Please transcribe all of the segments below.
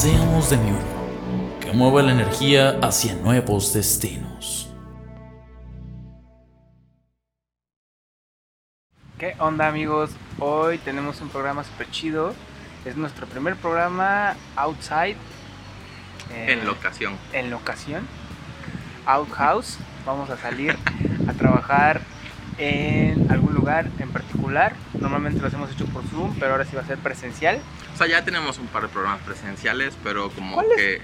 Seamos de nuevo, que mueva la energía hacia nuevos destinos. ¿Qué onda amigos? Hoy tenemos un programa super chido. Es nuestro primer programa outside. eh, En locación. En locación. Outhouse. Vamos a salir a trabajar en algún lugar en particular. Normalmente lo hemos hecho por Zoom, pero ahora sí va a ser presencial. O sea, ya tenemos un par de programas presenciales, pero como que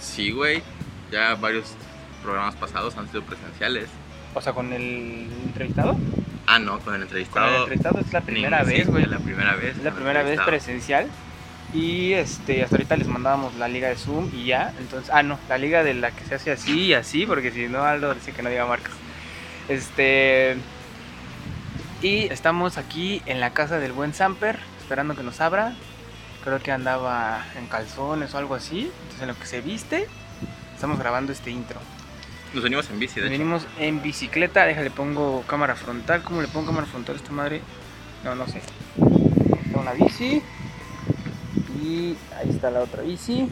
sí, güey. Ya varios programas pasados han sido presenciales. O sea, con el entrevistado. Ah, no, con el Con el entrevistado. entrevistado es la primera ni- vez, sí, güey. Es la primera vez. Es la primera vez entrevistado. presencial. Y este, hasta ahorita les mandábamos la liga de Zoom y ya. Entonces, ah, no, la liga de la que se hace así y así, porque si no, Aldo dice que no diga marcas. Este. Y estamos aquí en la casa del buen Samper, esperando que nos abra. Creo que andaba en calzones o algo así. Entonces, en lo que se viste, estamos grabando este intro. Nos venimos en bici, de hecho. Venimos en bicicleta, déjale pongo cámara frontal. ¿Cómo le pongo cámara frontal a esta madre? No, no sé. Está una bici. Y ahí está la otra bici.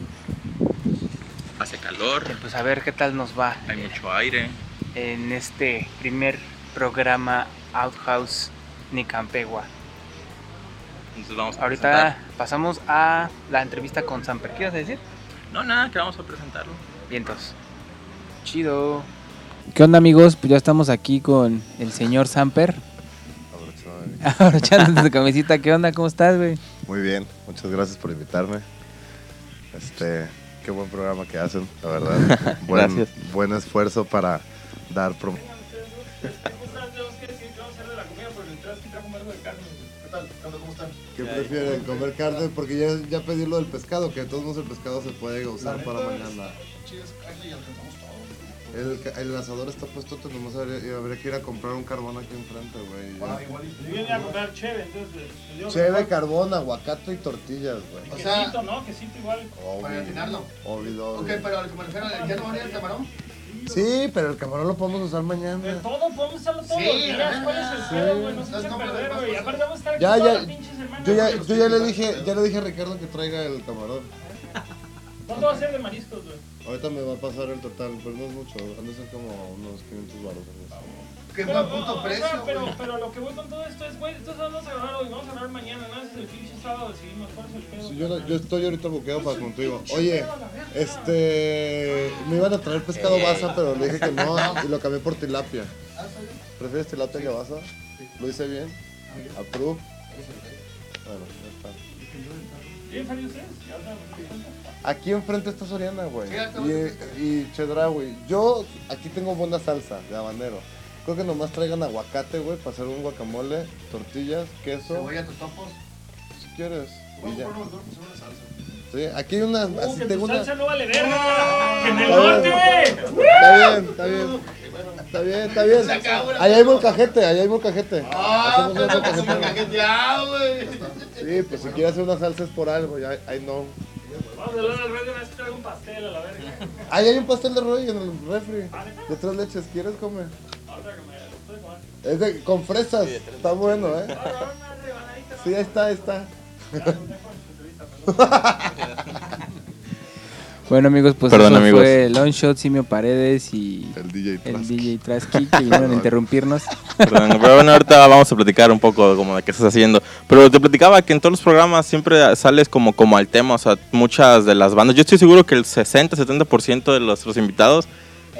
Hace calor, Y Pues a ver qué tal nos va hay mucho aire. en este primer programa Outhouse Nicampegua. Entonces vamos a Ahorita presentar. pasamos a la entrevista con Samper. ¿Qué ibas a decir? No, nada, que vamos a presentarlo. Vientos. Chido. ¿Qué onda amigos? Pues ya estamos aquí con el señor Samper. Abrochándote tu camisita. ¿Qué onda? ¿Cómo estás, güey? Muy bien, muchas gracias por invitarme. Este, qué buen programa que hacen, la verdad. Buen, Gracias. Buen esfuerzo para dar prom- ¿Qué prefieren? ¿Comer carne? Porque ya, ya pedí lo del pescado, que de todos modos el pescado se puede usar para mañana. El, ca- el asador está puesto, nomás habría, habría que ir a comprar un carbón aquí enfrente, güey. Yo venía a comprar cheve, entonces que Cheve, carbón, aguacate y tortillas, güey. quesito, O sea- ¿no? Quesito igual. Para gratinarlo. Obvio, Ok, obvio. pero al que me refiero, ¿ya no venía el camarón? Sí, pero el camarón lo podemos usar De mañana. todo, podemos usarlo todos Sí, ¿Cuál es el pedo, güey? No se Entonces, echa a ¿cómo le perder, vas a güey. pasar? Aparte vamos a estar aquí Ya, toda ya, la pinche semana. Yo ya, yo ya le dije, ya le dije a Ricardo que traiga el camarón. ¿Cuánto va a ser de mariscos, güey? Ahorita me va a pasar el total, pero no es mucho, han de ser como unos 500 baros. Qué Pero, buen puto o sea, precio, pero, pero lo que voy con todo esto es, güey, estos vamos a grabar hoy, vamos a grabar mañana, nada, es el pinche sábado, decidimos cuál es el pedo. Sí, yo, no- yo estoy ahorita buqueado para contigo. Oye, este. Me iban a traer pescado basa, pero le dije que no y lo cambié por tilapia. ¿Prefieres tilapia que basa? ¿Lo hice bien? ¿Approve? Bueno, ya está. ¿Bien salió cuenta. Aquí enfrente está Soriana, güey. Y, y Chedraui. Yo aquí tengo buena salsa de habanero. Creo que nomás traigan aguacate, güey, para hacer un guacamole, tortillas, queso, Cebolla, totopos. si quieres. Y ya. Vamos a poner una salsa. Sí, aquí hay una. Uh, así que tengo tu una. salsa no vale verga, que en el Está norte. Está bien, está bien. Está bien, está bien. Ahí hay molcajete, ahí hay molcajete. Ah, molcajete. ya, güey. Sí, pues si quieres hacer una salsa es por algo, ya, ahí no. Vamos a hablar al rey de una vez que traigo un pastel a la verga. Ahí hay un pastel de rollo en el refri. De tres leches, ¿quieres comer? Es de, con fresas, está bueno, ¿eh? Sí, está, está. Bueno amigos, pues Perdón, eso amigos. fue Long Shot, Simio Paredes y El DJ el DJ Trasky que vinieron a interrumpirnos. Perdón, pero bueno, ahorita vamos a platicar un poco como de qué estás haciendo. Pero te platicaba que en todos los programas siempre sales como, como al tema, o sea, muchas de las bandas. Yo estoy seguro que el 60-70% de nuestros invitados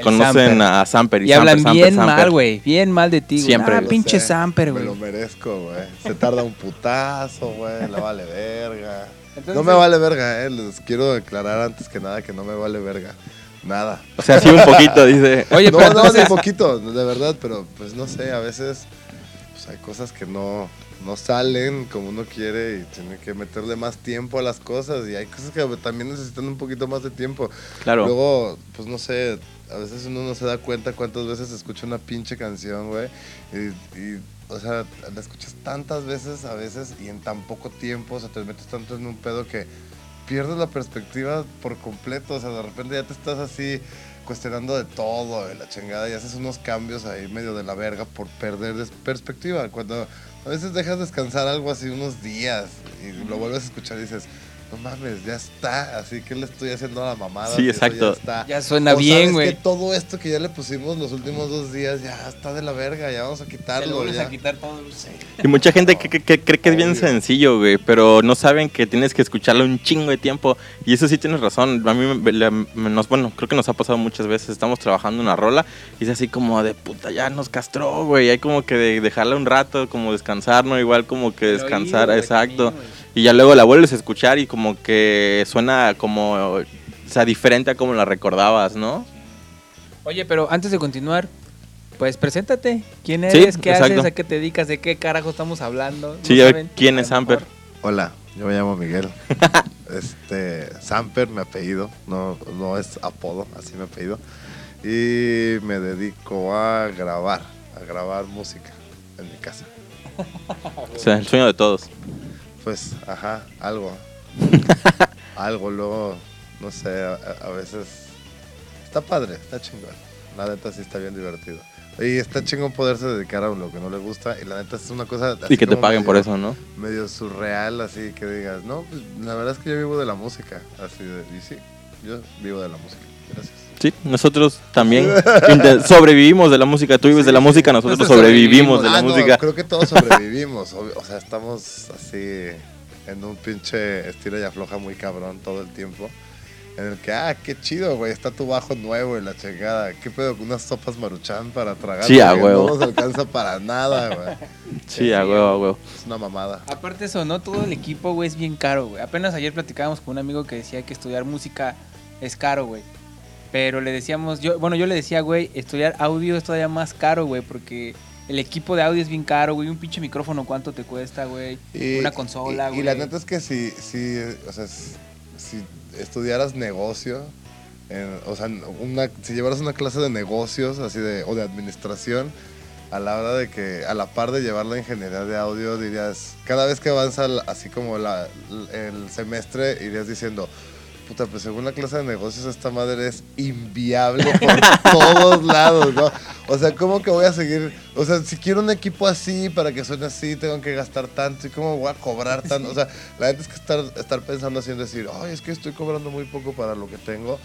conocen Samper. a Samper. Y Samper, hablan Samper, bien Samper. mal, güey, bien mal de ti, güey. Siempre, Ah, pinche sé, Samper, Me güey. lo merezco, güey. Se tarda un putazo, güey. Le vale verga. Entonces- No me vale verga, eh. Les quiero declarar antes que nada que no me vale verga. Nada. O sea, sí un poquito, dice. Oye, no, pero no, entonces, ni poquito, de verdad, pero pues no sé, a veces pues hay cosas que no, no salen como uno quiere y tiene que meterle más tiempo a las cosas y hay cosas que también necesitan un poquito más de tiempo. Claro. Luego, pues no sé, a veces uno no se da cuenta cuántas veces escucha una pinche canción, güey. Y, y, o sea, la escuchas tantas veces a veces y en tan poco tiempo, o sea, te metes tanto en un pedo que pierdes la perspectiva por completo. O sea, de repente ya te estás así cuestionando de todo, de la chingada, y haces unos cambios ahí medio de la verga por perder perspectiva. Cuando a veces dejas descansar algo así unos días y lo vuelves a escuchar y dices, no mames, ya está, así que le estoy haciendo a la mamada. Sí, exacto. Ya, está. Ya suena O bien, güey. que todo esto que ya le pusimos los últimos dos días ya está de la verga, ya vamos a quitarlo. ya. quitar todo. Y mucha gente que, que- que cree que es bien sencillo, güey, pero no saben que tienes que escucharlo un chingo de tiempo. Y eso sí tienes razón. A mí, me- me- nos, bueno, creo que nos ha pasado muchas veces. Estamos trabajando una rola y es así como de puta, ya nos castró, güey. Hay como que de- dejarla un rato, como descansar, ¿no? Igual como que descansar, exacto. Y ya luego la vuelves a escuchar y como que suena como, o sea, diferente a como la recordabas, ¿no? Oye, pero antes de continuar, pues preséntate. ¿Quién Sí, eres? ¿Qué exacto. haces? ¿A qué te dedicas? ¿De qué carajo estamos hablando? ¿No Sí, a ver, saben? ¿quién es Samper? Hola, yo me llamo Miguel. este, Samper, mi apellido, no, no es apodo, así mi apellido. Y me dedico a grabar, a grabar música en mi casa. O sea, el sueño de todos. Pues, ajá, algo. algo, luego, no sé, a, a veces está padre, está chingón. La neta sí está bien divertido. Y está chingón poderse dedicar a lo que no le gusta. Y la neta es una cosa. así Y que te paguen por eso, ¿no? medio surreal, así que digas, no, pues la verdad es que yo vivo de la música, así de, y sí, yo vivo de la música, gracias. Sí, nosotros también sobrevivimos de la música. Tú vives de la música, nosotros Nosotros sobrevivimos de la Ah, no, música. creo que todos sobrevivimos, o sea, estamos así en un pinche estira y afloja muy cabrón todo el tiempo, en el que, ah, qué chido, güey, está tu bajo nuevo y la chingada, qué pedo, con unas sopas maruchan para tragar, Sí, a huevo. no nos alcanza para nada, güey, Sí, a huevo, a huevo. es una mamada. Aparte eso, ¿no? Todo el equipo, güey, es bien caro, güey. Apenas ayer platicábamos con un amigo que decía que estudiar música es caro, güey. Pero le decíamos, yo, bueno, yo le decía, güey, estudiar audio es todavía más caro, güey, porque el equipo de audio es bien caro, güey. Un pinche micrófono, ¿cuánto te cuesta, güey? Y- Una consola, y- güey. Y la neta es que si, si, o sea, si estudiaras negocio, en- o sea, una, si llevaras una clase de negocios así de, o de administración, a la hora de que, a la par de llevar la ingeniería de audio, dirías, cada vez que avanza así como la, el semestre, irías diciendo, puta, pues según la clase de negocios esta madre es inviable por todos lados, ¿no? O sea, ¿cómo que voy a seguir? O sea, si quiero un equipo así para que suene así, tengo que gastar tanto. ¿Y cómo voy a cobrar tanto? O sea, la gente es que estar, estar pensando así en decir, ay, es que estoy cobrando muy poco para lo que tengo,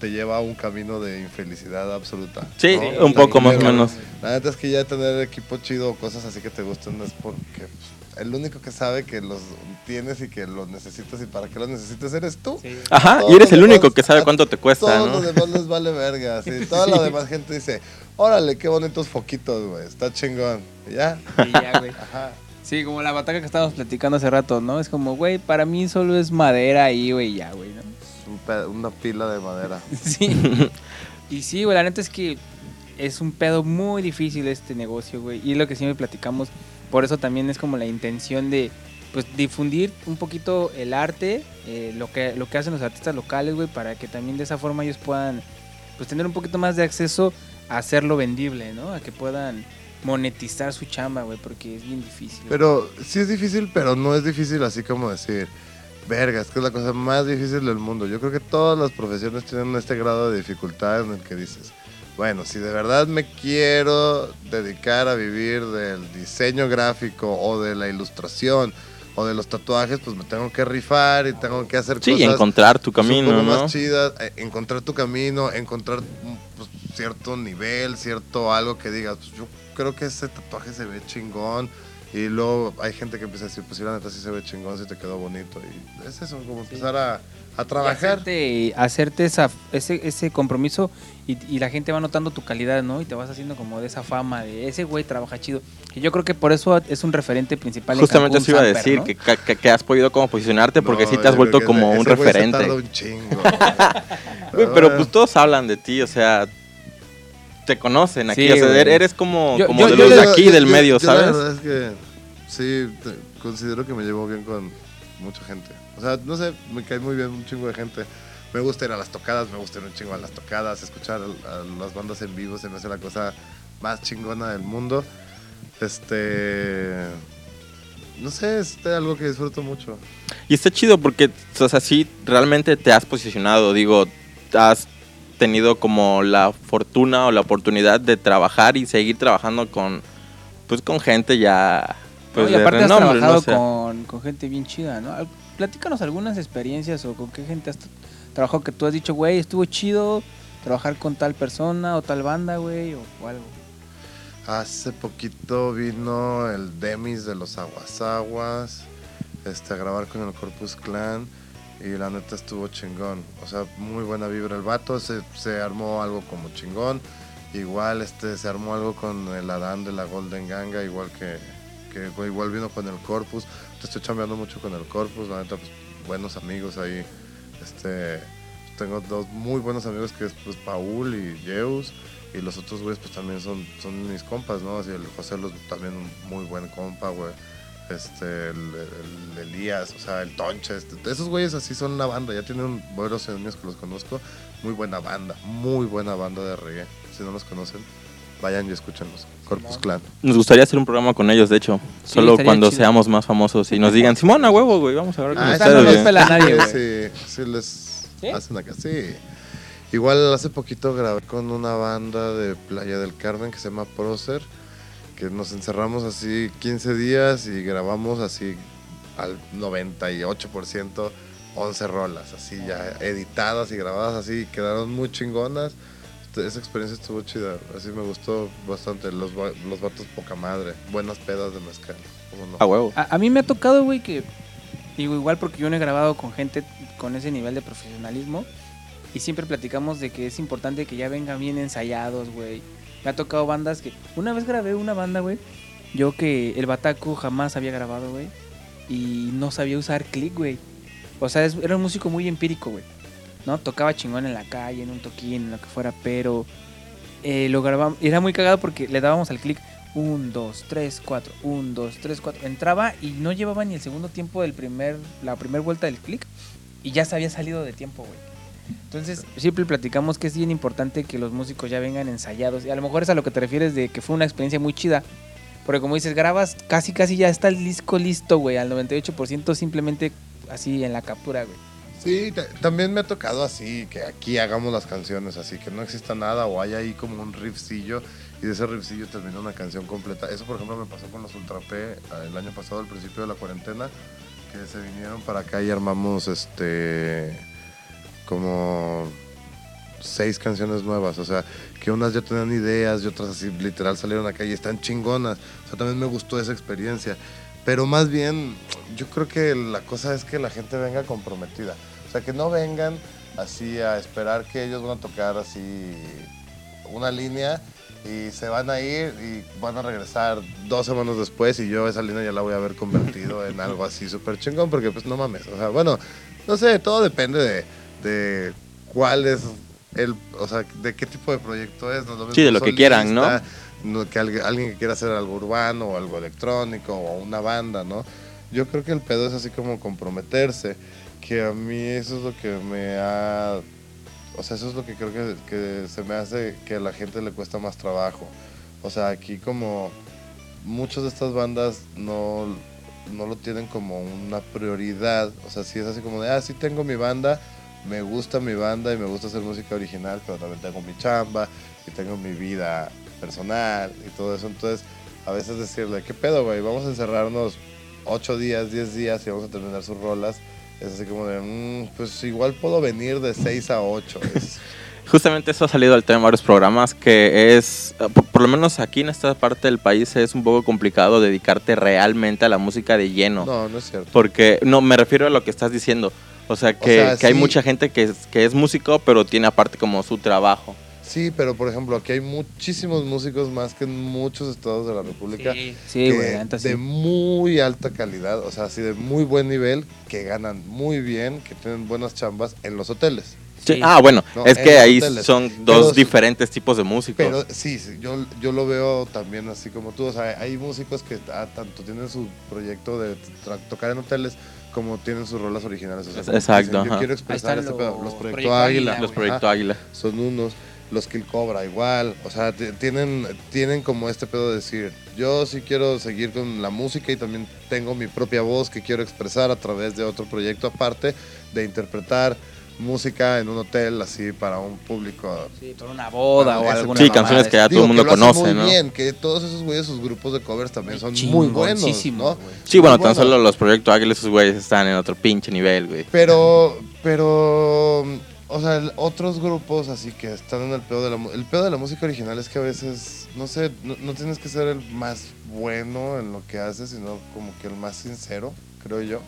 te lleva a un camino de infelicidad absoluta. Sí, ¿no? un poco más o menos. La neta es que ya tener equipo chido o cosas así que te gusten es porque pues, el único que sabe que los tienes y que los necesitas y para qué los necesitas eres tú. Sí. Ajá, Todos y eres el único demás- que sabe cuánto te cuesta, Todos ¿no? los demás les vale verga. Así. Toda la demás gente dice, órale, qué bonitos foquitos, güey. Está chingón. Y ya. Y ya, güey. Ajá. Sí, como la bataca que estábamos platicando hace rato, ¿no? Es como, güey, para mí solo es madera ahí, güey, ya, güey, ¿no? Un una pila de madera. Sí. y sí, güey, la neta es que es un pedo muy difícil este negocio, güey. Y es lo que siempre platicamos. Por eso también es como la intención de, pues, difundir un poquito el arte, eh, lo, que, lo que hacen los artistas locales, güey, para que también de esa forma ellos puedan, pues, tener un poquito más de acceso a hacerlo vendible, ¿no? A que puedan monetizar su chamba, güey, porque es bien difícil. Pero sí es difícil, pero no es difícil así como decir, verga, es que es la cosa más difícil del mundo. Yo creo que todas las profesiones tienen este grado de dificultad en el que dices, bueno, si de verdad me quiero dedicar a vivir del diseño gráfico o de la ilustración o de los tatuajes, pues me tengo que rifar y tengo que hacer Sí, cosas encontrar tu camino, ¿no? más chidas, eh, encontrar tu camino, encontrar mm, pues, cierto nivel, cierto algo que digas, pues, yo creo que ese tatuaje se ve chingón. Y luego hay gente que empieza a decir, pues sí, la neta sí se ve chingón, sí te quedó bonito. Y es eso, como empezar a, a Y trabajar. Hacerte, hacerte esa, ese, ese compromiso y, y la gente va notando tu calidad, ¿no? Y te vas haciendo como de esa fama de ese güey trabaja chido. Y yo creo que por eso es un referente principal. en Justamente eso iba a decir, ¿no? que, que, que has podido como posicionarte porque No, sí te has vuelto que como ese- un ese güey se referente. un chingo. Güey, pero pues todos hablan de ti, o sea, te conocen aquí. Sí, o sea, güey. eres como, Yo- como yo- de yo los de aquí, del medio, yo La ¿sabes? verdad es que sí, te- considero que me llevo bien con mucha gente. O sea, no sé, me cae muy bien un chingo de gente. Me gusta ir a las tocadas, me gusta ir un chingo a las tocadas, escuchar a, a las bandas en vivo, se me hace la cosa más chingona del mundo. Este. No sé, es algo que disfruto mucho. Y está chido porque, o sea, sí, realmente te has posicionado. Digo, has tenido como la fortuna o la oportunidad de trabajar y seguir trabajando con, pues, con gente ya, pues, No, y de aparte has renombre, trabajado con, con gente bien chida, ¿no? Platícanos algunas experiencias o con qué gente has trabajado que tú has dicho, güey, estuvo chido trabajar con tal persona o tal banda, güey, o, o algo. Hace poquito vino el Demis de los Aguasaguas este, a grabar con el Corpus Clan y la neta estuvo chingón. O sea, muy buena vibra el vato, se, se armó algo como chingón. Igual este, se armó algo con el Adán de la Golden Ganga, igual que, que igual vino con el Corpus. Estoy chambeando mucho con el Corpus, la neta, pues, buenos amigos ahí. Este, tengo dos muy buenos amigos que es pues, Paul y Zeus. Y los otros güeyes pues también son, son mis compas, ¿no? Así el José Los también un muy buen compa, güey. Este, el, el- el Elías, o sea, el Tonche. este, esos güeyes así son una banda, ya tienen buenos años que los conozco. Muy buena banda, muy buena banda de reggae. Si no los conocen, vayan y escúchenlos. Corpus Clan. Nos gustaría hacer un programa con ellos, de hecho. Solo cuando chido. seamos más famosos y nos digan, Simón, a huevo, güey, vamos a ver con Ah, esa ustedes, no nos güey". pela nadie, güey. Sí, sí les ¿Sí? hacen acá, sí. Igual hace poquito grabé con una banda de Playa del Carmen que se llama Procer, que nos encerramos así 15 días y grabamos así al 98% 11 rolas, así ya editadas y grabadas así, y quedaron muy chingonas. Este, Esa experiencia estuvo chida, así me gustó bastante. Los, los vatos poca madre, buenas pedas de mezcal. ¿cómo no? A huevo. A, a mí me ha tocado, güey, que digo igual porque yo no he grabado con gente con ese nivel de profesionalismo y siempre platicamos de que es importante que ya vengan bien ensayados, güey. Me ha tocado bandas que una vez grabé una banda, güey, yo que el Bataco jamás había grabado, güey, y no sabía usar click, güey. O sea, era un músico muy empírico, güey. ¿No? Tocaba chingón en la calle, en un toquín, en lo que fuera, pero eh, lo grabamos. Era muy cagado porque le dábamos al clic 1, 2, 3, 4, 1, 2, 3, 4. Entraba y no llevaba ni el segundo tiempo del primer, la primera vuelta del clic y ya se había salido de tiempo, güey. Entonces, siempre platicamos que es bien importante que los músicos ya vengan ensayados. Y a lo mejor es a lo que te refieres de que fue una experiencia muy chida. Porque como dices, grabas casi casi ya está el disco listo, güey. Al 98% simplemente así en la captura, güey. Sí, ta- también me ha tocado así, que aquí hagamos las canciones, así que no exista nada o hay ahí como un riffcillo y de ese riffcillo termina una canción completa. Eso, por ejemplo, me pasó con los Ultra eh, el año pasado, al principio de la cuarentena, que se vinieron para acá y armamos este como seis canciones nuevas, o sea, que unas ya tenían ideas y otras así literal salieron acá y están chingonas. O sea, también me gustó esa experiencia. Pero más bien, yo creo que la cosa es que la gente venga comprometida. O sea, que no vengan así a esperar que ellos van a tocar así una línea y se van a ir y van a regresar dos semanas después y yo esa línea ya la voy a haber convertido en algo así súper chingón porque pues no mames. O sea, bueno, no sé, todo depende de, de cuál es el, o sea, de qué tipo de proyecto es. No lo Sí, de lo que quieran, ¿no? que alguien, que quiera hacer algo urbano o algo electrónico o una banda, ¿no? Yo creo que el pedo es así como comprometerse, que a mí eso es lo que me ha... O sea, eso es lo que creo que, que se me hace que a la gente le cuesta más trabajo. O sea, aquí como muchas de estas bandas no, no lo tienen como una prioridad. O sea, sí es así como de, ah, sí tengo mi banda, me gusta mi banda y me gusta hacer música original, pero también tengo mi chamba y tengo mi vida personal y todo eso. Entonces, a veces decirle, ¿qué pedo, güey? Vamos a encerrarnos 8 días, 10 días y vamos a terminar sus rolas. Es así como de, "Mm, pues igual puedo venir de 6 a 8. Es, Justamente eso ha salido al tema en varios programas, que es, eh, por, por lo menos aquí en esta parte del país, es un poco complicado dedicarte realmente a la música de lleno. no, no es cierto. Porque, no, me refiero a lo que estás diciendo. O sea, que, sea, que hay sí. mucha gente que es, que es músico, pero tiene aparte como su trabajo. Sí, pero por ejemplo, aquí hay muchísimos músicos más que en muchos estados de la República. Sí, que sí. de muy alta calidad, o sea, así de muy buen nivel, que ganan muy bien, que tienen buenas chambas en los hoteles. Sí, Sí. Ah, bueno, No, es que ahí hoteles. son dos sí- diferentes tipos de músicos. Pero sí, sí, yo, yo lo veo también así como tú. O sea, hay músicos que ah, tanto tienen su proyecto de tra- tocar en hoteles como tienen sus rolas originales. O sea, Exacto, dicen, Yo quiero expresar este pedo. los Proyecto Proyecto Águila. Águila, Los Proyecto Águila. Son unos. Los Kill Cobra igual. O sea, tienen, tienen como este pedo de decir, yo sí quiero seguir con la música y también tengo mi propia voz que quiero expresar a través de otro proyecto aparte de interpretar música en un hotel así para un público Sí, por una boda o Eso. alguna Sí, canciones que ya todo el mundo que lo hacen conoce, muy ¿no? bien, que todos esos güeyes, sus grupos de covers también son muy buenos, ¿no? Sí, bueno, tan solo los Proyecto Águila, esos güeyes están en otro pinche nivel, güey. Pero, pero, o sea, el- otros grupos así que están en el pedo de la mu- el pedo de la música original es que a veces, no sé, no, no tienes que ser el más bueno en lo que haces, sino como que el más sincero, creo yo.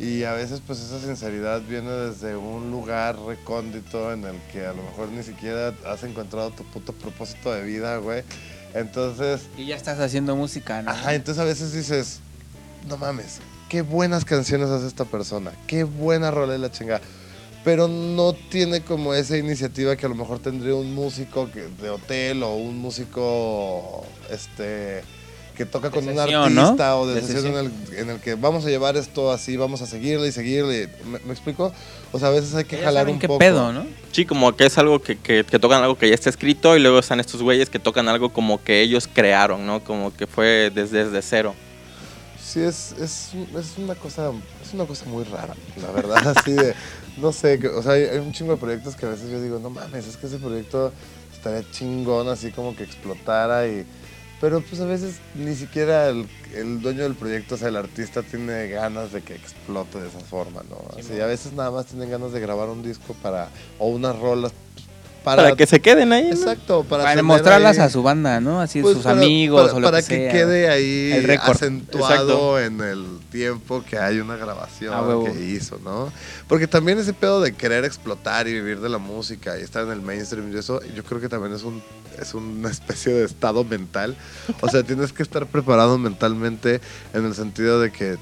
Y a veces pues esa sinceridad viene desde un lugar recóndito en el que a lo mejor ni siquiera has encontrado tu puto propósito de vida, güey. Entonces, Y ya estás haciendo música, ¿no? Ajá, entonces a veces dices, no mames, qué buenas canciones hace esta persona, qué buena rola la chingada. Pero no tiene como esa iniciativa que a lo mejor tendría un músico de hotel o un músico este que toca De con un artista o de, De sesión, en el, en el que vamos a llevar esto así, vamos a seguirle y seguirle. ¿Me, me explico? O sea, a veces hay que ya jalar un qué poco. pedo, ¿no? Sí, como que es algo que, que, que tocan algo que ya está escrito y luego están estos güeyes que tocan algo como que ellos crearon, ¿no? Como que fue desde, desde cero. Sí, es, es, es una cosa es una cosa muy rara, la verdad, así de, no sé, que- o sea, hay, hay un chingo de proyectos que a veces yo digo, no mames, es que ese proyecto estaría chingón, así como que explotara y... Pero pues a veces ni siquiera el, el dueño del proyecto, o sea, el artista tiene ganas de que explote de esa forma, ¿no? Así, a veces nada más tienen ganas de grabar un disco para, o unas rolas para... Para, que se queden ahí. ¿no? Exacto, para, Para mostrarlas ahí- a su banda, ¿no? Así pues sus para- amigos para, o lo para que, sea. quede ahí El acentuado en el tiempo que hay una grabación que hizo, ¿no? Porque también ese pedo de querer explotar y vivir de la música y estar en el mainstream y eso, yo creo que también es un es una especie de estado mental. O sea, tienes que estar preparado mentalmente en el sentido de que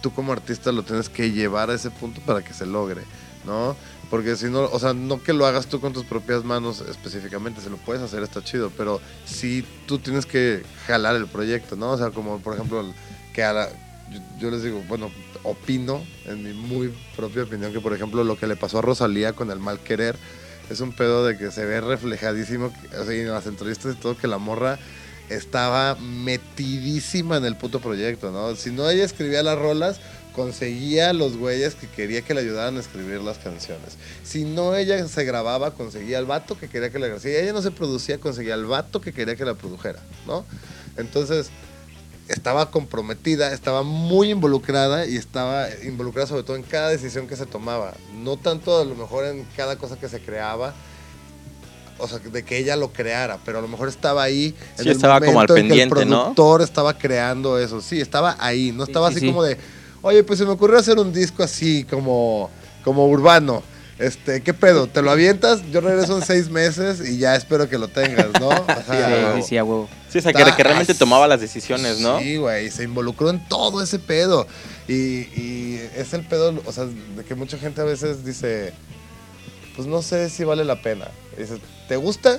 tú como artista lo tienes que llevar a ese punto para que se logre, ¿no? Porque si no, o sea, no que lo hagas tú con tus propias manos específicamente, si lo puedes hacer está chido, pero sí tú tienes que jalar el proyecto, ¿no? O sea, como por ejemplo, que a la- yo, yo les digo, bueno, opino, en mi muy propia opinión, que por ejemplo lo que le pasó a Rosalía con el mal querer, es un pedo de que se ve reflejadísimo, o sea, en las entrevistas y todo, que la morra estaba metidísima en el puto proyecto, ¿no? Si no ella escribía las rolas, conseguía a los güeyes que quería que le ayudaran a escribir las canciones. Si no ella se grababa, conseguía al vato que quería que la grabara. Si ella no se producía, conseguía al vato que quería que la produjera, ¿no? Entonces, estaba comprometida, estaba muy involucrada y estaba involucrada sobre todo en cada decisión que se tomaba. No tanto a lo mejor en cada cosa que se creaba, o sea, de que ella lo creara, pero a lo mejor estaba ahí. en Sí, el estaba como al en que pendiente, el ¿no? productor estaba creando eso. Sí, estaba ahí. No estaba sí, así sí. como de, oye, pues se me ocurrió hacer un disco así, como, como urbano. Este, ¿qué pedo? ¿Te lo avientas? Yo regreso en seis meses y ya espero que lo tengas, ¿no? Ajá. Sí, sí, sí, a huevo. Sí, o sea, que, que realmente tomaba las decisiones, ¿no? Sí, güey, se involucró en todo ese pedo. Y, y es el pedo, o sea, de que mucha gente a veces dice, pues no sé si vale la pena. Y dices, ¿te gusta?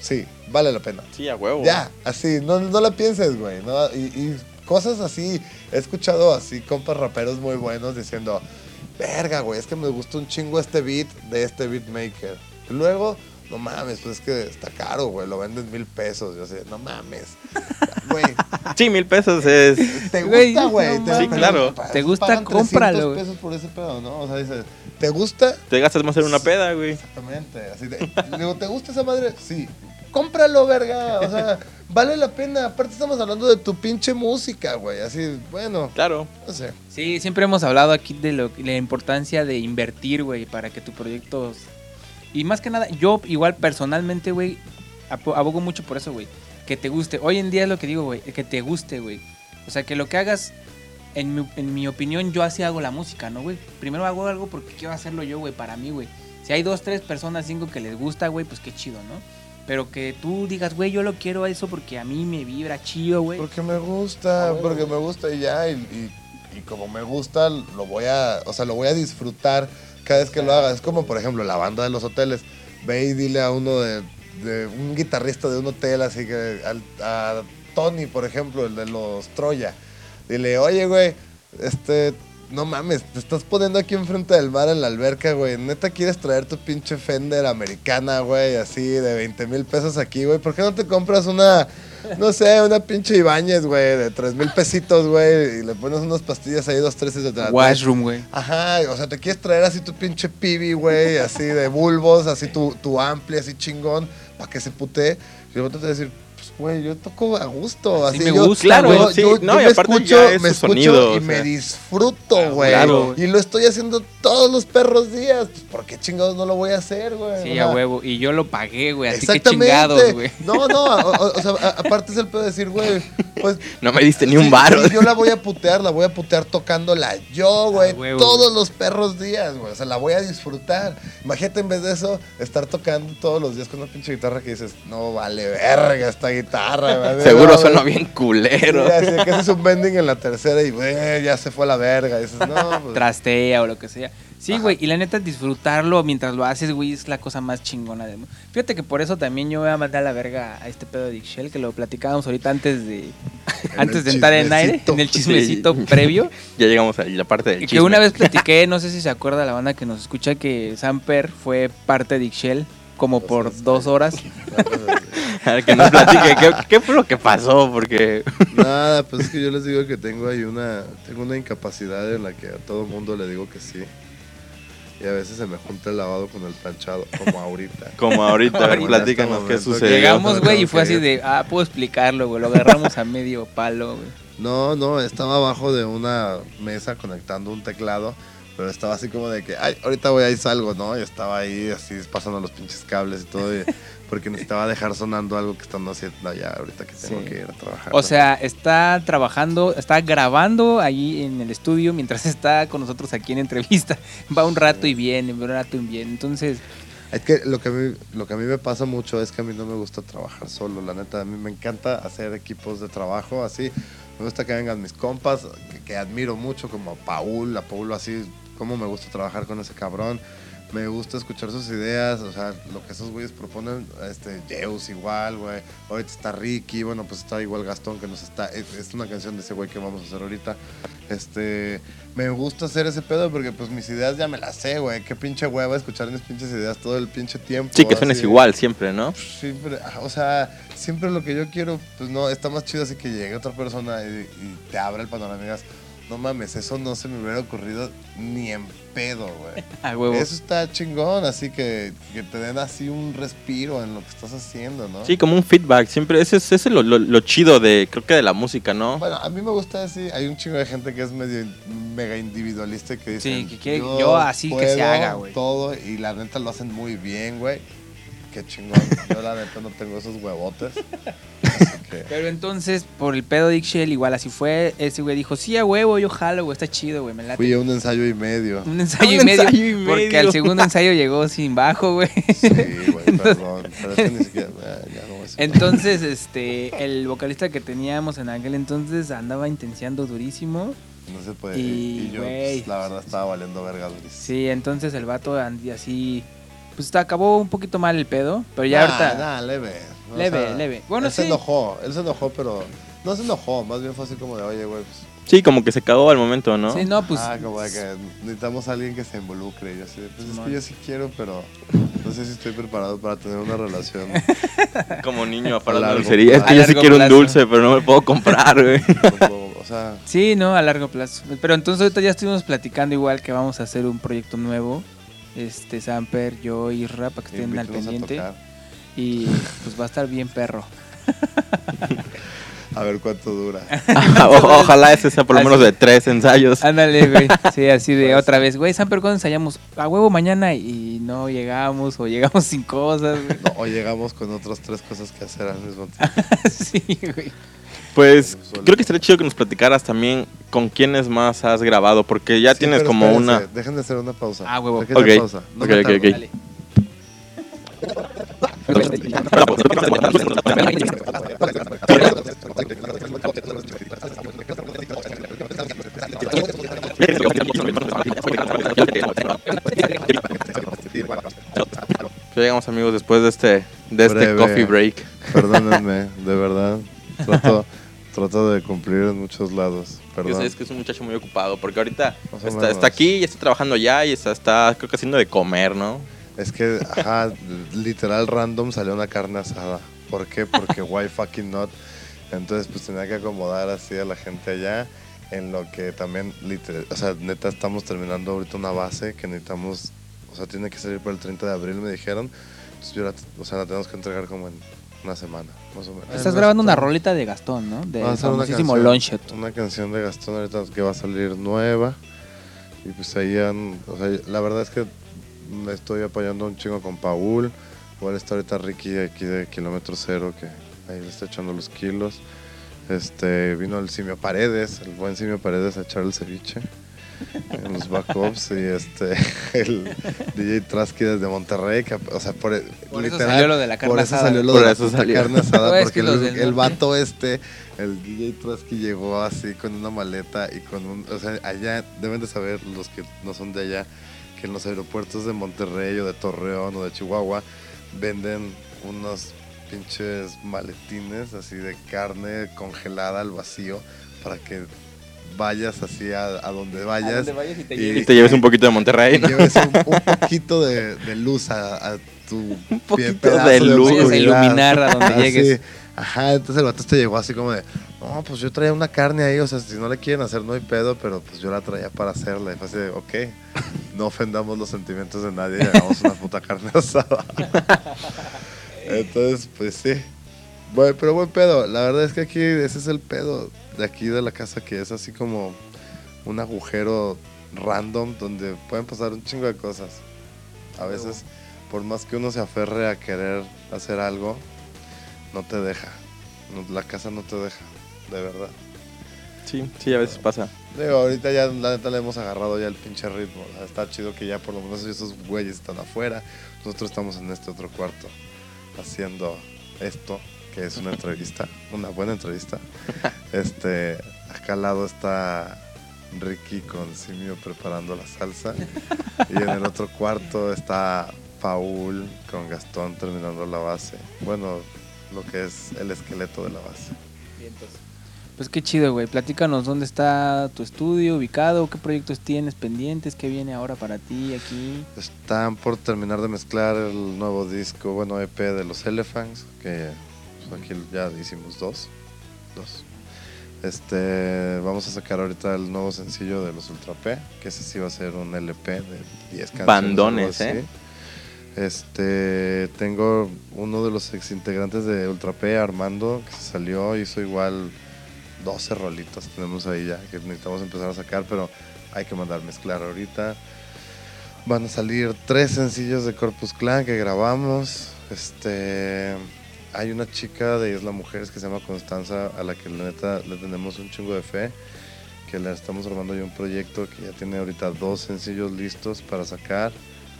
Sí, vale la pena. Sí, a huevo. Ya, así, no, no la pienses, güey. ¿no? Y, y cosas así, he escuchado así compas raperos muy buenos diciendo, verga, güey, es que me gustó un chingo este beat de este beatmaker. Y luego, no mames, pues es que está caro, güey, lo venden mil pesos. Yo sé, no mames. Güey, Sí, mil pesos es... ¿te gusta, güey? no Te- Sí, claro. ¿Te gusta? pagan 300 Cómpralo, güey. pesos por ese pedo, ¿no? O sea, dices, ¿te gusta? Te gastas más en una peda, güey. Exactamente. Así de, le digo, ¿te gusta esa madre? Sí. Cómpralo, verga. O sea, vale la pena. Aparte estamos hablando de tu pinche música, güey. Así, bueno, Claro. no sé. Sí, siempre hemos hablado aquí de lo, la importancia de invertir, güey, para que tu proyecto... Y más que nada, yo igual personalmente, güey, abogo mucho por eso, güey. Que te guste. Hoy en día es lo que digo, güey, que te guste, güey. O sea, que lo que hagas, en mi, en mi opinión, yo así hago la música, ¿no, güey? Primero hago algo porque quiero hacerlo yo, güey, para mí, güey. Si hay dos, tres personas, cinco que les gusta, güey, pues qué chido, ¿no? Pero que tú digas, güey, yo lo quiero a eso porque a mí me vibra chido, güey. Porque me gusta, Ah, bueno. porque me gusta y ya. Y, y- y como me gusta, lo voy a, o sea, lo voy a disfrutar cada vez que lo haga. Es como, por ejemplo, la banda de los hoteles. Ve y dile a uno de, de un guitarrista de un hotel, así que al- a Tony, por ejemplo, el de los Troya. Dile, oye, güey, este, no mames, te estás poniendo aquí enfrente del bar en la alberca, güey. Neta quieres traer tu pinche Fender americana, güey, así de 20 mil pesos aquí, güey. ¿Por qué no te compras una, no sé, una pinche Ibáñez, güey, de 3 mil pesitos, güey? Y le pones unas pastillas ahí, dos, tres y te la traes? Washroom, güey. Ajá, o sea, te quieres traer así tu pinche pibi, güey, así de bulbos, así tu, tu ampli, así chingón, para que se putee. Y luego te vas a decir, güey, yo toco a gusto, Así así me yo, gusta, Claro, yo, sí, yo- no, yo y me aparte escucho, me escucho sonido, y me sea. disfruto, güey. claro. Y lo estoy haciendo todos los perros días. Pues, ¿por qué chingados no lo voy a hacer, güey? Sí, a huevo. Y yo lo pagué, güey. Así que chingados, güey. No, no, o, sea, a- aparte es el pedo de decir, güey, pues No me diste ni un varo. sí, yo la voy a putear, la voy a putear tocándola yo, güey. Ah, todos los perros días, güey. O sea, la voy a disfrutar. Imagínate en vez de eso, estar tocando todos los días con una pinche guitarra que dices, no vale verga esta guitarra, Seguro No, suena bien culero. Sí, así que haces un bending en la tercera y, güey, ya se fue a la verga. Dices, no, pues. Trastea o lo que sea. Sí, güey. Y la neta, disfrutarlo mientras lo haces, güey, es la cosa más chingona del mundo. Fíjate que por eso también yo voy a mandar a la verga a este pedo de Dick Shell, que lo platicábamos ahorita antes de antes de entrar en aire, en el chismecito Sí. previo. Ya llegamos a la parte del Y chisme. que una vez platiqué, no sé si se acuerda la banda que nos escucha, que Samper fue parte de Dick Shell como por dos horas. A ver, que nos platique ¿qué, qué fue lo que pasó, porque Nada, pues es que yo les digo que tengo ahí una, tengo una incapacidad en la que a todo mundo le digo que sí. Y a veces se me junta el lavado con el planchado, como ahorita. como ahorita, a ver, este platícanos qué momento que sucedió. Llegamos, güey, y fue así de, ah, puedo explicarlo, güey. Lo agarramos a medio palo, güey. No, no, estaba abajo de una mesa conectando un teclado, pero estaba así como de que, ay, ahorita voy ahí salgo, ¿no? Y estaba ahí así pasando los pinches cables y todo, y- porque necesitaba dejar sonando algo que están haciendo allá ahorita que tengo Sí. que ir a trabajar. O sea, está trabajando, está grabando ahí en el estudio mientras está con nosotros aquí en entrevista. Va un rato y viene, va un rato y viene. Entonces, Es que lo que, a mí, lo que a mí me pasa mucho es que a mí no me gusta trabajar solo, la neta. A mí me encanta hacer equipos de trabajo así. Me gusta que vengan mis compas, que, que admiro mucho, como a Paul, a Paul así, cómo me gusta trabajar con ese cabrón. Me gusta escuchar sus ideas, o sea, lo que esos güeyes proponen, este, Zeus igual, güey. Ahorita está Ricky, bueno, pues está igual Gastón que nos está, es, es una canción de ese güey que vamos a hacer ahorita. Este, me gusta hacer ese pedo porque pues mis ideas ya me las sé, güey. Qué pinche hueva escuchar mis pinches ideas todo el pinche tiempo. Sí, que suenes igual siempre, ¿no? Siempre, ah, o sea, siempre lo que yo quiero, pues no, está más chido así que llegue otra persona y, y te abra el panorama y digas, no mames, eso no se me hubiera ocurrido ni en pedo, güey. a huevo. Eso está chingón, así que, que te den así un respiro en lo que estás haciendo, ¿no? Sí, como un feedback. Siempre, ese es, ese es lo, lo- lo chido de, creo que de la música, ¿no? Bueno, a mí me gusta así, hay un chingo de gente que es medio mega individualista y que dice, Sí, que quiere- yo así que se haga, güey. Todo, y la neta lo hacen muy bien, güey. Qué chingón. Yo la neta no tengo esos huevotes. Así que, Pero entonces, por el pedo de Dick Shell, igual así fue. Ese güey dijo, sí, a huevo, yo jalo, güey, está chido, güey, me late. fui a un ensayo y medio. Un ensayo, Un y, medio, ensayo y Porque al segundo ensayo llegó sin bajo, güey. Sí, güey, perdón. Pero es que ni siquiera. ah, ya no voy a decir Entonces, este, el vocalista que teníamos en aquel entonces andaba intenseando durísimo. No se puede. Y, Y, yo, güey. pues, la verdad, estaba valiendo verga. durísimo. Sí, entonces el vato así, pues está- acabó un poquito mal el pedo, pero ya Nah, ahorita... nah, leve. O Leve, leve. Bueno, él se sí. enojó, él se enojó, pero. No se enojó, más bien fue así como de, oye, güey, pues. Sí, como que se cagó al momento, ¿no? Sí, no, pues... ah, como de que necesitamos a alguien que se involucre. Y yo así, de, pues es que yo sí quiero, pero no sé si estoy preparado para tener una relación. Como niño afuera de A la largo dulcería. Es que yo sí quiero un dulce, pero no me puedo comprar, güey. o sea, Sí, no, a largo plazo. Pero entonces ahorita ya estuvimos platicando igual que vamos a hacer un proyecto nuevo. Este, Samper, yo y Ra, para que estén al pendiente. Y pues va a estar bien perro. A ver cuánto dura. O- ojalá ese sea por lo menos de tres ensayos. Ándale, güey. Sí, así de otra vez. Güey, Samper, ¿cuándo ensayamos? A huevo mañana y no llegamos o llegamos sin cosas, güey. No, o llegamos con otras tres cosas que hacer al mismo tiempo. sí, güey. Pues creo que estaría chido que nos platicaras también con quiénes más has grabado, porque ya Sí, tienes pero como espérense, una... Dejen de hacer una pausa. Ah, huevo. Dejen de Ok, pausa. No ok, me ok, tardo. ok. Dale. Ya llegamos amigos después de este, de este Breve. coffee break. Perdónenme, de verdad. Trato, de cumplir en muchos lados. Yo Perdón. sé, es que es un muchacho muy ocupado, porque ahorita está, está aquí y está trabajando allá y está, está, creo que haciendo de comer, ¿no? Es que, ajá, literal random salió una carne asada. ¿Por qué? Porque why fucking not. Entonces, pues tenía que acomodar así a la gente allá. En lo que también, literal, o sea, neta, estamos terminando ahorita una base que necesitamos, o sea, tiene que salir para el 30 de abril, me dijeron. Entonces, yo la, o sea, la tenemos que entregar como en una semana, más o menos. Estás grabando una rolita de Gastón, ¿no? De Va a ser una famosísimo canción, Longshot. Una canción de Gastón ahorita que va a salir nueva. Y pues ahí han, o sea, la verdad es que me estoy apoyando un chingo con Paul. Igual está ahorita Ricky aquí de kilómetro cero que ahí le está echando los kilos. Este, vino el Simio Paredes, el buen Simio Paredes a echar el ceviche en los backups y este el DJ Trasky desde Monterrey, que, o sea, por, Por eso salió lo de la carne por eso asada. salió lo Por de la eso puta salió. carne asada, No, es porque el, del el vato este, el DJ Trasky llegó así con una maleta y con un, o sea, allá deben de saber los que no son de allá que en los aeropuertos de Monterrey o de Torreón o de Chihuahua venden unos pinches maletines así de carne congelada al vacío para que vayas así a, a donde vayas y te y- Y te lleves un poquito de Monterrey, y ¿no? lleves un, un poquito de, de luz a, a tu un poquito de luz. Vayas a iluminar a donde llegues. Ajá, entonces el vato te llegó así como de, no, pues yo traía una carne ahí, o sea, si no le quieren hacer no hay pedo, pero pues yo la traía para hacerla. Y fue así de, ok, no ofendamos los sentimientos de nadie y hagamos una puta carne asada. entonces, pues sí. Bueno, pero buen pedo, la verdad es que aquí ese es el pedo de aquí de la casa, que es así como un agujero random donde pueden pasar un chingo de cosas. A veces, por más que uno se aferre a querer hacer algo, no te deja. No- La casa no te deja, de verdad. Sí, sí, a veces pasa. Digo, ahorita ya la neta le hemos agarrado ya el pinche ritmo. o sea, está chido que ya por lo menos esos güeyes están afuera. Nosotros estamos en este otro cuarto haciendo esto, que es una entrevista, una buena entrevista. Este, acá al lado está Ricky con Simio preparando la salsa. Y en el otro cuarto está Paul con Gastón terminando la base. Bueno, lo que es el esqueleto de la base. Pues qué chido, güey. Platícanos dónde está tu estudio ubicado, qué proyectos tienes pendientes, qué viene ahora para ti aquí. Están por terminar de mezclar el nuevo disco, bueno, EP de los Elephants, que pues, aquí ya hicimos dos. Dos. Este, vamos a sacar ahorita el nuevo sencillo de los Ultra P, que ese sí va a ser un LP de 10 canciones. Bandones. ¿eh? Este, tengo uno de los ex integrantes de Ultra P, Armando, que se salió, hizo igual 12 rolitas tenemos ahí ya, que necesitamos empezar a sacar, pero hay que mandar mezclar ahorita. Van a salir tres sencillos de Corpus Clan que grabamos. Este, hay una chica de Isla Mujeres que se llama Constanza, a la que la neta le tenemos un chingo de fe. Que le estamos armando ya un proyecto que ya tiene ahorita dos sencillos listos para sacar.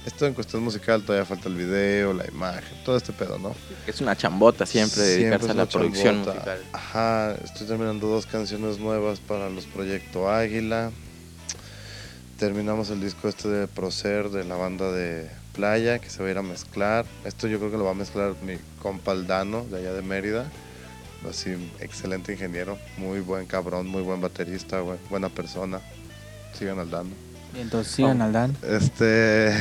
Esto en cuestión musical todavía falta el video, la imagen, todo este pedo, ¿no? Es una chambota siempre, dedicarse es a la producción chambota. musical. Ajá, estoy terminando dos canciones nuevas para los proyectos Águila. Terminamos el disco este de Procer de la banda de Playa que se va a ir a mezclar. Esto yo creo que lo va a mezclar mi compa Aldano de allá de Mérida. Así, excelente ingeniero, muy buen cabrón, muy buen baterista, buen- buena persona. Sigan Aldano. Y entonces sigan al Dan. Este.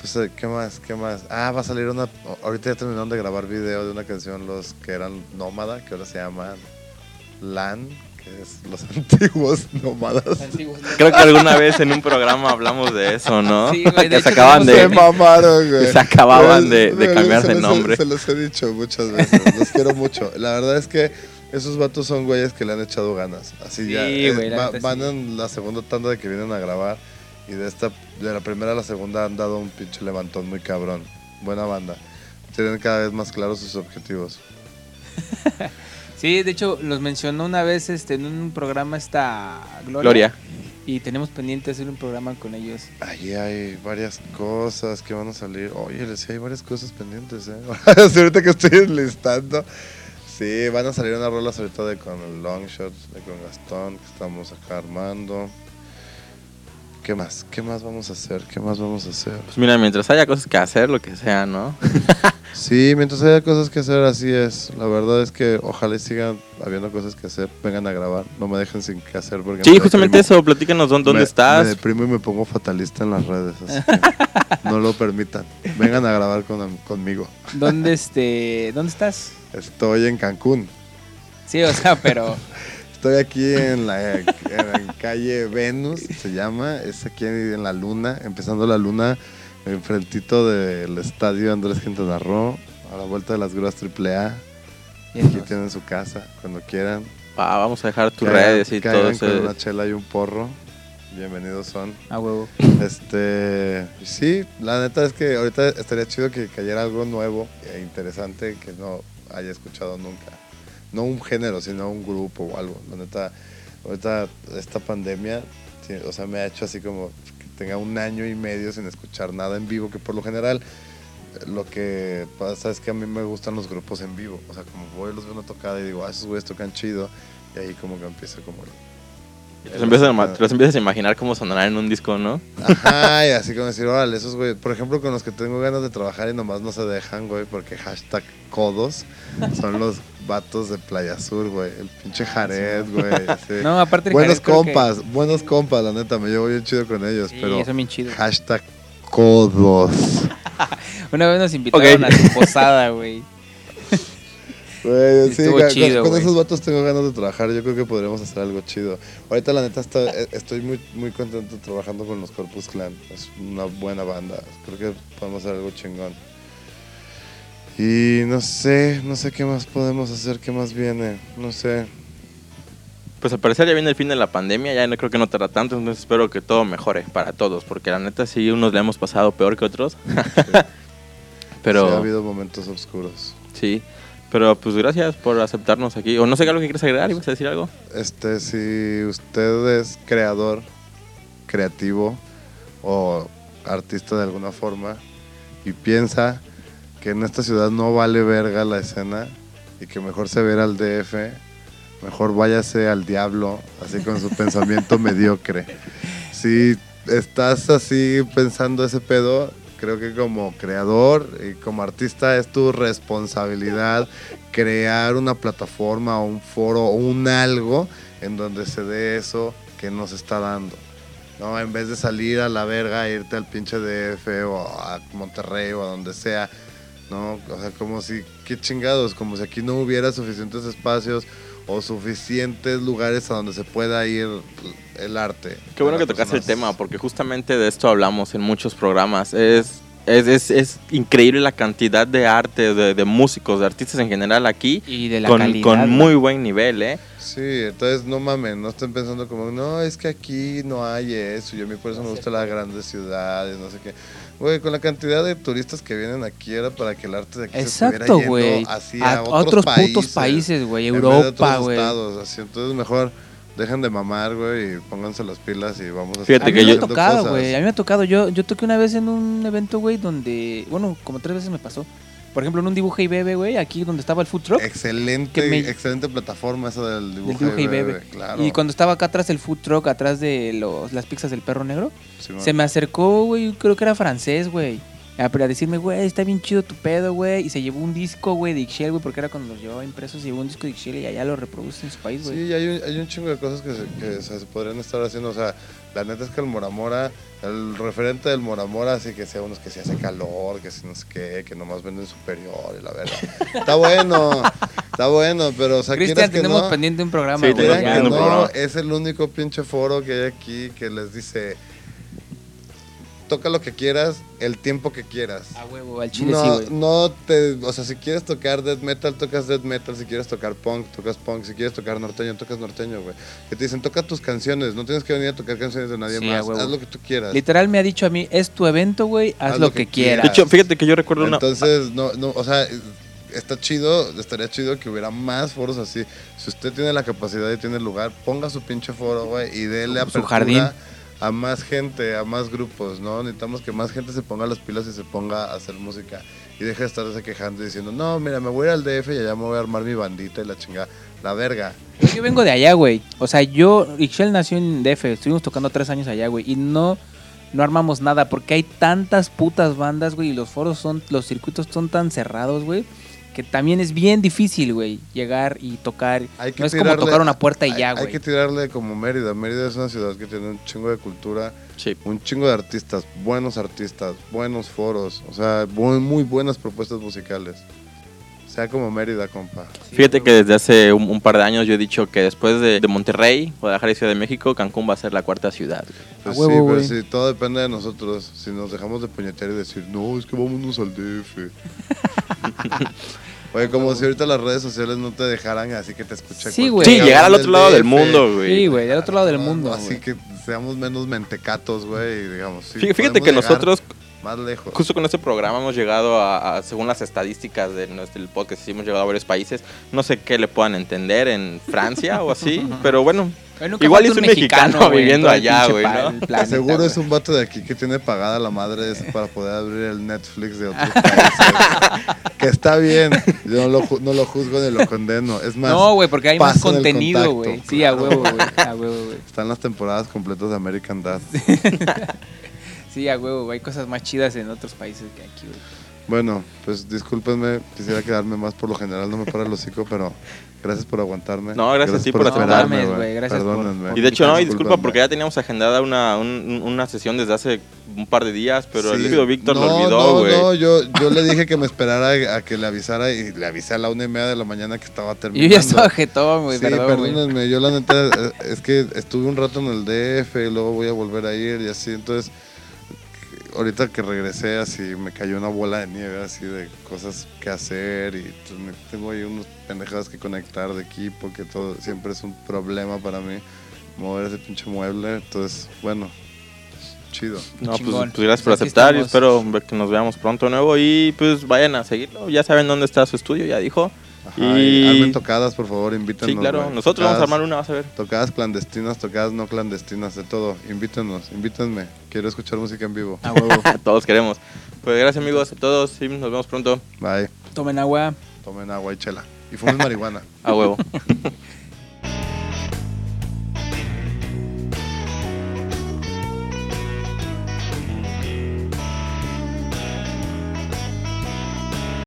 Pues, eh, ¿qué más? ¿Qué más? Ah, va a salir una. Ahorita ya terminaron de grabar video de una canción, los que eran Nómada, que ahora se llaman LAN, que es los antiguos nómadas. Creo que alguna vez en un programa hablamos de eso, ¿no? Sí, güey, que se acaban Se de... mamaron, güey. Se acababan de- de cambiar se de nombre. Se los he dicho muchas veces. Los quiero mucho. La verdad es que esos vatos son güeyes que le han echado ganas. Así Sí, ya. eh, güey, la va- van sí. en la segunda tanda de que vienen a grabar. Y de esta, de la primera a la segunda han dado un pinche levantón muy cabrón. Buena banda. Tienen cada vez más claros sus objetivos. Sí, de hecho, los mencionó una vez este, en un programa esta Gloria. Gloria. Y tenemos pendiente hacer un programa con ellos. Ahí hay varias cosas que van a salir. Oye, les hay varias cosas pendientes, ¿eh? Ahorita que estoy enlistando. Sí, van a salir unas rolas ahorita de con el Longshot, de con Gastón, que estamos acá armando. ¿Qué más? ¿Qué más vamos a hacer? ¿Qué más vamos a hacer? Pues mira, mientras haya cosas que hacer, lo que sea, ¿no? Sí, mientras haya cosas que hacer, así es. La verdad es que ojalá sigan habiendo cosas que hacer. Vengan a grabar, no me dejen sin qué hacer. Porque Sí, me justamente deprimo. eso, platícanos dónde, dónde Me- estás. Me deprimo y me pongo fatalista en las redes, así que no lo permitan. Vengan a grabar con, conmigo. ¿Dónde, este, ¿Dónde estás? Estoy en Cancún. Sí, o sea, pero... Estoy aquí en la, en la calle Venus, se llama. Es aquí en la luna, empezando la luna, enfrentito del estadio Andrés Quintana Roo, a la vuelta de las grúas AAA. Aquí tienen su casa, cuando quieran. Ah, vamos a dejar tus redes y todo caigan con eso. una chela y un porro. Bienvenidos son. A huevo. Este, sí, la neta es que ahorita estaría chido que cayera algo nuevo e interesante que no haya escuchado nunca. No un género, sino un grupo o algo. Ahorita esta pandemia, o sea, me ha hecho así como que tenga un año y medio sin escuchar nada en vivo, que por lo general eh, lo que pasa es que a mí me gustan los grupos en vivo. O sea, como voy, los veo una tocada y digo, ah, esos güeyes tocan chido. Y ahí como que empieza como... Te los, empiezas a, ma- te los empiezas a imaginar cómo sonará en un disco, ¿no? Ajá, y así como decir, órale, esos güey, por ejemplo, con los que tengo ganas de trabajar y nomás no se dejan, güey, porque hashtag codos son los vatos de Playa Sur, güey, el pinche Jared, güey. No, aparte el buenos Jared creo que- compas, buenos compas, la neta, me llevo bien chido con ellos, Sí, pero son bien chidos. hashtag codos. Una vez nos invitaron a su posada, güey. Güey, sí, con- chido, con, esos vatos tengo ganas de trabajar. Yo creo que podríamos hacer algo chido. Ahorita, la neta, está, eh, estoy muy, muy contento trabajando con los Corpus Clan. Es una buena banda. Creo que podemos hacer algo chingón. Y no sé, no sé qué más podemos hacer, qué más viene. No sé. Pues al parecer ya viene el fin de la pandemia, ya no creo que no tarda tanto, entonces espero que todo mejore para todos, porque la neta sí unos le hemos pasado peor que otros. Pero Sí, ha habido momentos oscuros. sí, pero pues gracias por aceptarnos aquí. O no sé qué algo que quieres agregar, ibas a decir algo. Este, si usted es creador, creativo o artista de alguna forma y piensa que en esta ciudad no vale verga la escena y que mejor se verá al DF, mejor váyase al diablo, así con su pensamiento mediocre. Si estás así pensando ese pedo, creo que como creador y como artista es tu responsabilidad crear una plataforma o un foro o un algo en donde se dé eso que nos está dando. ¿no? En vez de salir a la verga e irte al pinche DF o a Monterrey o a donde sea, ¿no? O sea, como si, qué chingados, como si aquí no hubiera suficientes espacios o suficientes lugares a donde se pueda ir el arte. Qué bueno que tocaste el tema, porque justamente de esto hablamos en muchos programas. Es, es, es, es increíble la cantidad de arte, de, de músicos, de artistas en general aquí, Y de la con, calidad. con muy buen nivel, ¿eh? Sí, entonces no mamen, no estén pensando como, no, es que aquí no hay eso, y a mí por eso me gustan las grandes ciudades, no sé qué. Güey, con la cantidad de turistas que vienen aquí era para que el arte de aquí Exacto, se estuviera güey. yendo así A, a, otros putos países, güey. Europa, otros güey. estados, así. Entonces mejor dejen de mamar, güey, y pónganse las pilas y vamos a Fíjate A mí que me yo- ha tocado, güey. A mí me ha tocado. Yo, yo toqué una vez en un evento, güey, donde. Bueno, como tres veces me pasó. Por ejemplo, en un dibujo y bebe, güey, aquí donde estaba el food truck. Excelente, me- excelente plataforma esa del dibujo, dibujo y bebe. Claro. Y cuando estaba acá atrás el food truck, atrás de los, las pizzas del perro negro, Sí, se me acercó, güey, creo que era francés, güey. A, a decirme, güey, está bien chido tu pedo, güey. Y se llevó un disco, güey, de Ixchel, güey, porque era cuando los llevaba impresos. Se llevó un disco de Ixchel y allá lo reproduce en su país, güey. Sí, y hay un, hay un chingo de cosas que, se, que se podrían estar haciendo. O sea, la neta es que el Moramora, el referente del Moramora, así que sea unos que se hace calor, que si no sé qué, que nomás venden superior y la verdad. está bueno, está bueno, pero o sea, Cristian, tenemos no, pendiente un programa, Sí, güey. ya, pendiente un no, programa. es el único pinche foro que hay aquí que les dice, toca lo que quieras, el tiempo que quieras. A huevo, al chile sí, No, güey. no te, o sea, si quieres tocar death metal, tocas death metal, si quieres tocar punk, tocas punk, si quieres tocar norteño, tocas norteño, güey. Que te dicen, toca tus canciones, no tienes que venir a tocar canciones de nadie Sí, a más, haz lo que tú quieras. Literal me ha dicho a mí, es tu evento, güey, haz, lo, que, quieras. De hecho, fíjate que yo recuerdo una... Entonces, no, no, o sea, está chido, estaría chido que hubiera más foros así. Si usted tiene la capacidad y tiene el lugar, ponga su pinche foro, güey, y déle Su apertura jardín. A más gente, a más grupos, ¿no? Necesitamos que más gente se ponga las pilas y se ponga a hacer música. Y deja de estarse quejando y diciendo, no, mira, me voy a ir al DF y allá me voy a armar mi bandita y la chingada. La verga. Yo vengo de allá, güey. O sea, yo, Ixchel nació en DF, estuvimos tocando tres años allá, güey. Y no, no armamos nada porque hay tantas putas bandas, güey. Y los foros son, los circuitos son tan cerrados, güey. Que también es bien difícil, güey, llegar y tocar. Hay que no es como tocar una puerta y hay- ya, Hay güey. que tirarle como Mérida. Mérida es una ciudad que tiene un chingo de cultura, Sí. un chingo de artistas, buenos artistas, buenos foros, o sea, muy buenas propuestas musicales. Sea como Mérida, compa. Fíjate que desde hace un, un par de años yo he dicho que después de, de Monterrey, Guadalajara y Ciudad de México, Cancún va a ser la cuarta ciudad. Pues huevo, sí, pero güey. sí, todo depende de nosotros. Si nos dejamos de puñetear y decir, no, es que vámonos al DF. Oye, como si ahorita las redes sociales no te dejaran así que te escuche. Sí, güey. Sí, llegar al otro lado del mundo, güey. Sí, güey, del otro lado del mundo, Así güey. que seamos menos mentecatos, güey, y digamos. sí, Fí- Fíjate que llegar nosotros, Más lejos. justo con este programa, hemos llegado a, a- según las estadísticas de nuestro del podcast, sí hemos llegado a varios países. No sé qué le puedan entender en Francia o así, pero bueno. Igual es un mexicano viviendo allá, güey, ¿no? Seguro es un vato de aquí que tiene pagada la madre esa para poder abrir el Netflix de otros países. que está bien. Yo no lo, ju- no lo juzgo ni lo condeno. Es más, No, güey, porque hay más contenido, güey. Sí, a claro. huevo, güey. A huevo, güey. están las temporadas completas de American Dad. Sí, a huevo, güey. Hay cosas más chidas en otros países que aquí, güey. Bueno, pues discúlpenme, quisiera quedarme más por lo general, no me para el hocico, pero gracias por aguantarme. No, gracias a ti por esperarme, aceptarme, güey. güey. Gracias por- Perdónenme. Y de hecho, no, y disculpa porque ya teníamos agendada una, un- una sesión desde hace un par de días, pero el estúpido Víctor no, lo olvidó, No, güey. no, yo, yo le dije que me esperara a, que le avisara y le avisé a la una y media de la mañana que estaba Yo terminando. ya estaba jetón, güey, sí, perdón, güey. perdónenme, yo la neta eh, es que estuve un rato en el DF y luego voy a volver a ir y así, entonces ahorita que regresé así me cayó una bola de nieve así de cosas que hacer y me- tengo ahí unos pendejadas que conectar de equipo que todo siempre es un problema para mí mover ese pinche mueble, entonces bueno, chido. No, pues, Chingón. pues gracias por aceptar y estamos. espero que nos veamos pronto de nuevo y pues vayan a seguirlo. Ya saben dónde está su estudio, ya dijo. Ajá, Y- y armen tocadas, por favor, invítanos. Sí, claro, nosotros vamos a armar una, vas a ver. Tocadas clandestinas, tocadas no clandestinas, de todo. Invítenos, invítenme. Quiero escuchar música en vivo. A huevo. Todos queremos. Pues gracias amigos a todos, sí, nos vemos pronto. Bye. Tomen agua. Tomen agua y chela. Y fumen marihuana. A huevo.